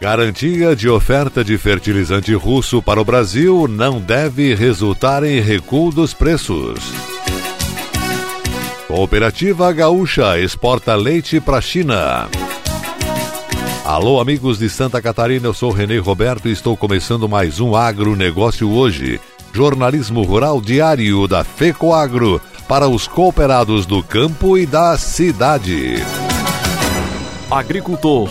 Garantia de oferta de fertilizante russo para o Brasil não deve resultar em recuo dos preços. Cooperativa Gaúcha exporta leite para a China. Alô, amigos de Santa Catarina, eu sou Renê Roberto e estou começando mais um agronegócio hoje. Jornalismo rural diário da FECOAGro para os cooperados do campo e da cidade. Agricultor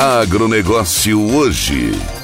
Agronegócio hoje.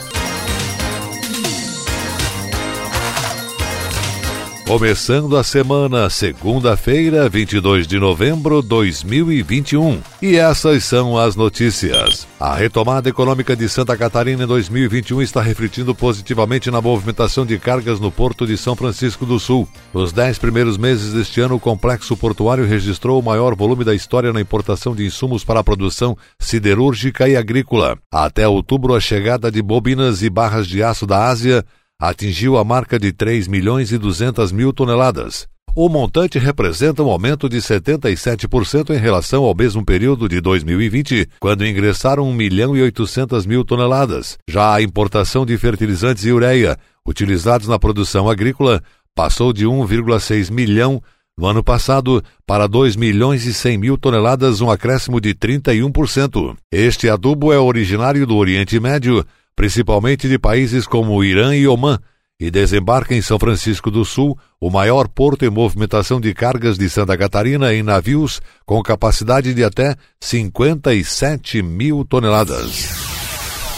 Começando a semana, segunda-feira, 22 de novembro de 2021. E essas são as notícias. A retomada econômica de Santa Catarina em 2021 está refletindo positivamente na movimentação de cargas no Porto de São Francisco do Sul. Nos dez primeiros meses deste ano, o complexo portuário registrou o maior volume da história na importação de insumos para a produção siderúrgica e agrícola. Até outubro, a chegada de bobinas e barras de aço da Ásia atingiu a marca de 3 milhões e 200 mil toneladas. O montante representa um aumento de 77% em relação ao mesmo período de 2020, quando ingressaram 1 milhão e 800 mil toneladas. Já a importação de fertilizantes e ureia, utilizados na produção agrícola, passou de 1,6 milhão no ano passado para 2 milhões e 100 mil toneladas, um acréscimo de 31%. Este adubo é originário do Oriente Médio, principalmente de países como Irã e Omã, e desembarca em São Francisco do Sul, o maior porto em movimentação de cargas de Santa Catarina em navios com capacidade de até 57 mil toneladas.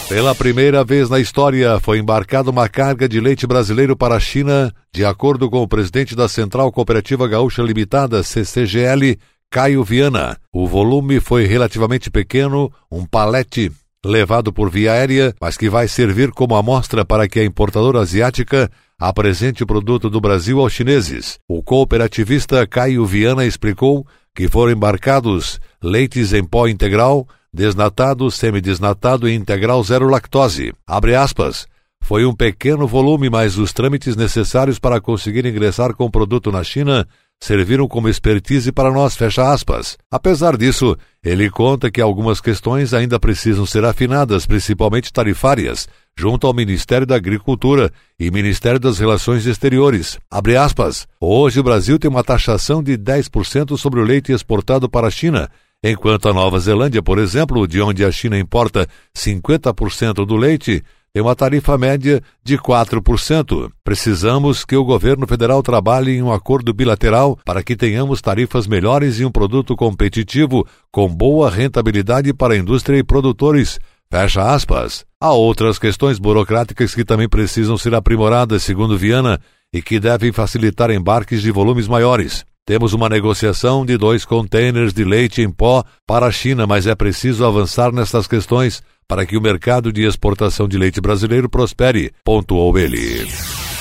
Pela primeira vez na história, foi embarcada uma carga de leite brasileiro para a China, de acordo com o presidente da Central Cooperativa Gaúcha Limitada, CCGL, Caio Viana. O volume foi relativamente pequeno, um palete levado por via aérea, mas que vai servir como amostra para que a importadora asiática apresente o produto do Brasil aos chineses. O cooperativista Caio Viana explicou que foram embarcados leites em pó integral, desnatado, semidesnatado e integral zero lactose. Abre aspas. Foi um pequeno volume, mas os trâmites necessários para conseguir ingressar com o produto na China serviram como expertise para nós, fecha aspas. Apesar disso, ele conta que algumas questões ainda precisam ser afinadas, principalmente tarifárias, junto ao Ministério da Agricultura e Ministério das Relações Exteriores. Abre aspas. Hoje o Brasil tem uma taxação de 10% sobre o leite exportado para a China, enquanto a Nova Zelândia, por exemplo, de onde a China importa 50% do leite, tem uma tarifa média de 4%. Precisamos que o governo federal trabalhe em um acordo bilateral para que tenhamos tarifas melhores e um produto competitivo com boa rentabilidade para a indústria e produtores. Fecha aspas. Há outras questões burocráticas que também precisam ser aprimoradas, segundo Viana, e que devem facilitar embarques de volumes maiores. Temos uma negociação de dois contêineres de leite em pó para a China, mas é preciso avançar nessas questões para que o mercado de exportação de leite brasileiro prospere, pontuou ele.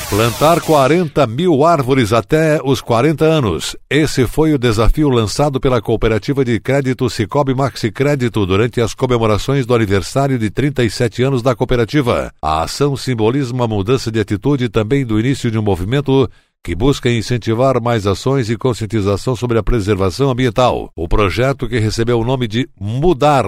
Plantar 40 mil árvores até os 40 anos. Esse foi o desafio lançado pela cooperativa de crédito Cicobi Maxi Crédito durante as comemorações do aniversário de 37 anos da cooperativa. A ação simboliza uma mudança de atitude também do início de um movimento que busca incentivar mais ações e conscientização sobre a preservação ambiental. O projeto, que recebeu o nome de Mudar,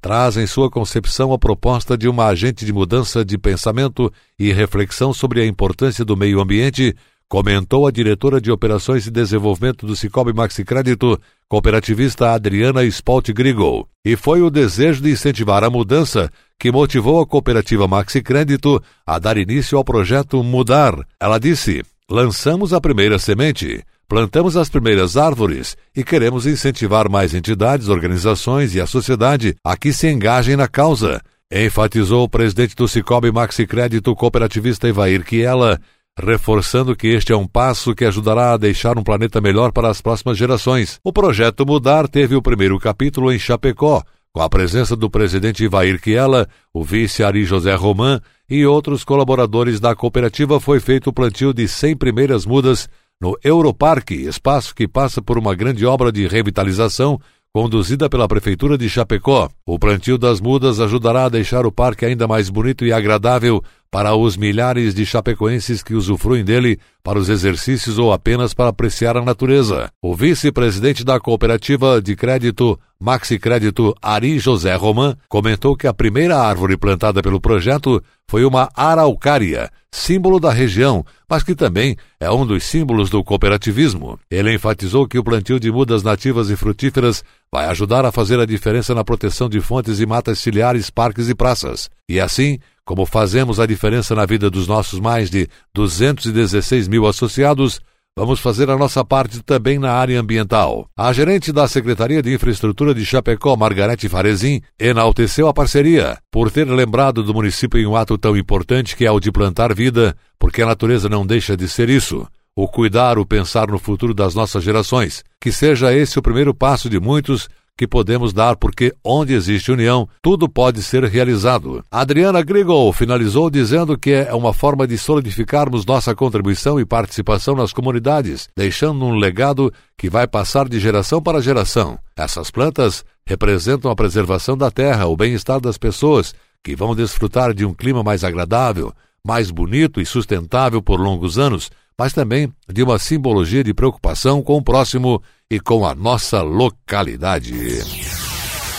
traz em sua concepção a proposta de uma agente de mudança de pensamento e reflexão sobre a importância do meio ambiente, comentou a diretora de Operações e Desenvolvimento do Cicobi Maxi Crédito, cooperativista Adriana Spalt Grigol. E foi o desejo de incentivar a mudança que motivou a cooperativa Maxi Crédito a dar início ao projeto Mudar. Ela disse: Lançamos a primeira semente, plantamos as primeiras árvores e queremos incentivar mais entidades, organizações e a sociedade a que se engajem na causa, enfatizou o presidente do Cicobi Maxi Crédito cooperativista Ivair Kiela, reforçando que este é um passo que ajudará a deixar um planeta melhor para as próximas gerações. O projeto Mudar teve o primeiro capítulo em Chapecó, com a presença do presidente Ivair Kiela, o vice Ari José Roman e outros colaboradores da cooperativa, foi feito o plantio de 100 primeiras mudas no Europarque, espaço que passa por uma grande obra de revitalização conduzida pela Prefeitura de Chapecó. O plantio das mudas ajudará a deixar o parque ainda mais bonito e agradável para os milhares de chapecoenses que usufruem dele para os exercícios ou apenas para apreciar a natureza. O vice-presidente da cooperativa de crédito Maxi Crédito Ari José Roman comentou que a primeira árvore plantada pelo projeto foi uma araucária, símbolo da região, mas que também é um dos símbolos do cooperativismo. Ele enfatizou que o plantio de mudas nativas e frutíferas vai ajudar a fazer a diferença na proteção de fontes e matas ciliares, parques e praças. E assim, como fazemos a diferença na vida dos nossos mais de 216 mil associados, vamos fazer a nossa parte também na área ambiental. A gerente da Secretaria de Infraestrutura de Chapecó, Margarete Farezin, enalteceu a parceria por ter lembrado do município em um ato tão importante que é o de plantar vida, porque a natureza não deixa de ser isso. O cuidar, o pensar no futuro das nossas gerações. Que seja esse o primeiro passo de muitos que podemos dar, porque onde existe união, tudo pode ser realizado. Adriana Grigol finalizou dizendo que é uma forma de solidificarmos nossa contribuição e participação nas comunidades, deixando um legado que vai passar de geração para geração. Essas plantas representam a preservação da terra, o bem-estar das pessoas, que vão desfrutar de um clima mais agradável, mais bonito e sustentável por longos anos, mas também de uma simbologia de preocupação com o próximo e com a nossa localidade.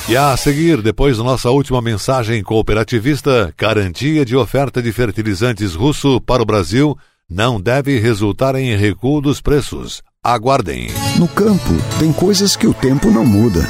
E a seguir, depois da nossa última mensagem cooperativista, garantia de oferta de fertilizantes russo para o Brasil não deve resultar em recuo dos preços. Aguardem. No campo, tem coisas que o tempo não muda,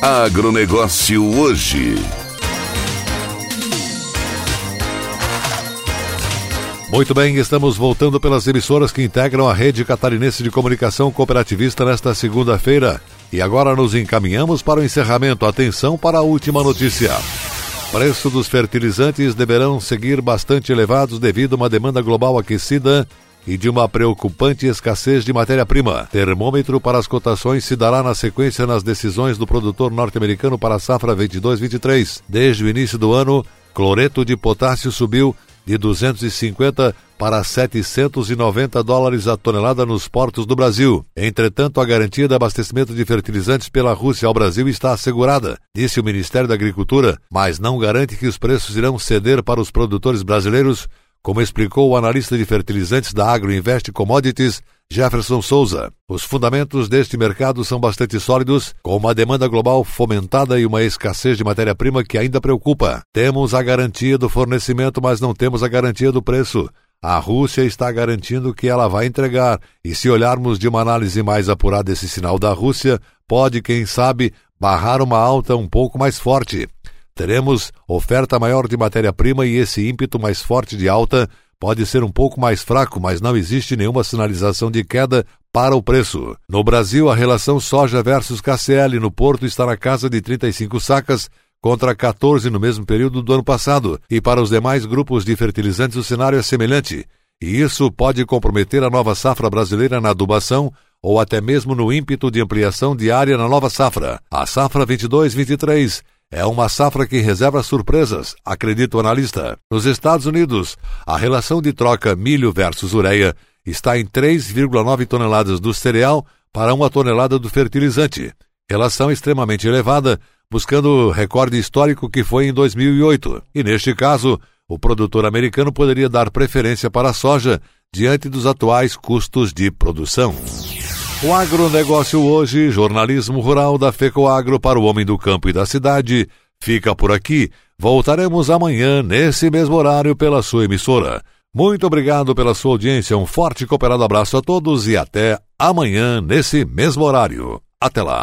Agronegócio hoje. Muito bem, estamos voltando pelas emissoras que integram a rede catarinense de comunicação cooperativista nesta segunda-feira. E agora nos encaminhamos para o encerramento. Atenção para a última notícia. Preço dos fertilizantes deverão seguir bastante elevados devido a uma demanda global aquecida e de uma preocupante escassez de matéria-prima. Termômetro para as cotações se dará na sequência nas decisões do produtor norte-americano para a safra 22-23. Desde o início do ano, cloreto de potássio subiu de 250 para 790 dólares a tonelada nos portos do Brasil. Entretanto, a garantia de abastecimento de fertilizantes pela Rússia ao Brasil está assegurada, disse o Ministério da Agricultura, mas não garante que os preços irão ceder para os produtores brasileiros como explicou o analista de fertilizantes da Agroinvest Commodities, Jefferson Souza. Os fundamentos deste mercado são bastante sólidos, com uma demanda global fomentada e uma escassez de matéria-prima que ainda preocupa. Temos a garantia do fornecimento, mas não temos a garantia do preço. A Rússia está garantindo que ela vai entregar, e se olharmos de uma análise mais apurada esse sinal da Rússia, pode, quem sabe, barrar uma alta um pouco mais forte. Teremos oferta maior de matéria-prima e esse ímpeto mais forte de alta pode ser um pouco mais fraco, mas não existe nenhuma sinalização de queda para o preço. No Brasil, a relação soja versus KCL no Porto está na casa de 35 sacas contra 14 no mesmo período do ano passado, e para os demais grupos de fertilizantes o cenário é semelhante. E isso pode comprometer a nova safra brasileira na adubação ou até mesmo no ímpeto de ampliação de área na nova safra. A safra 22-23 é uma safra que reserva surpresas, acredita o analista. Nos Estados Unidos, a relação de troca milho versus ureia está em 3,9 toneladas do cereal para uma tonelada do fertilizante. Relação extremamente elevada, buscando o recorde histórico que foi em 2008. E neste caso, o produtor americano poderia dar preferência para a soja diante dos atuais custos de produção. O agronegócio hoje, jornalismo rural da FECOAGro para o homem do campo e da cidade, fica por aqui. Voltaremos amanhã, nesse mesmo horário, pela sua emissora. Muito obrigado pela sua audiência, um forte e cooperado abraço a todos e até amanhã, nesse mesmo horário. Até lá!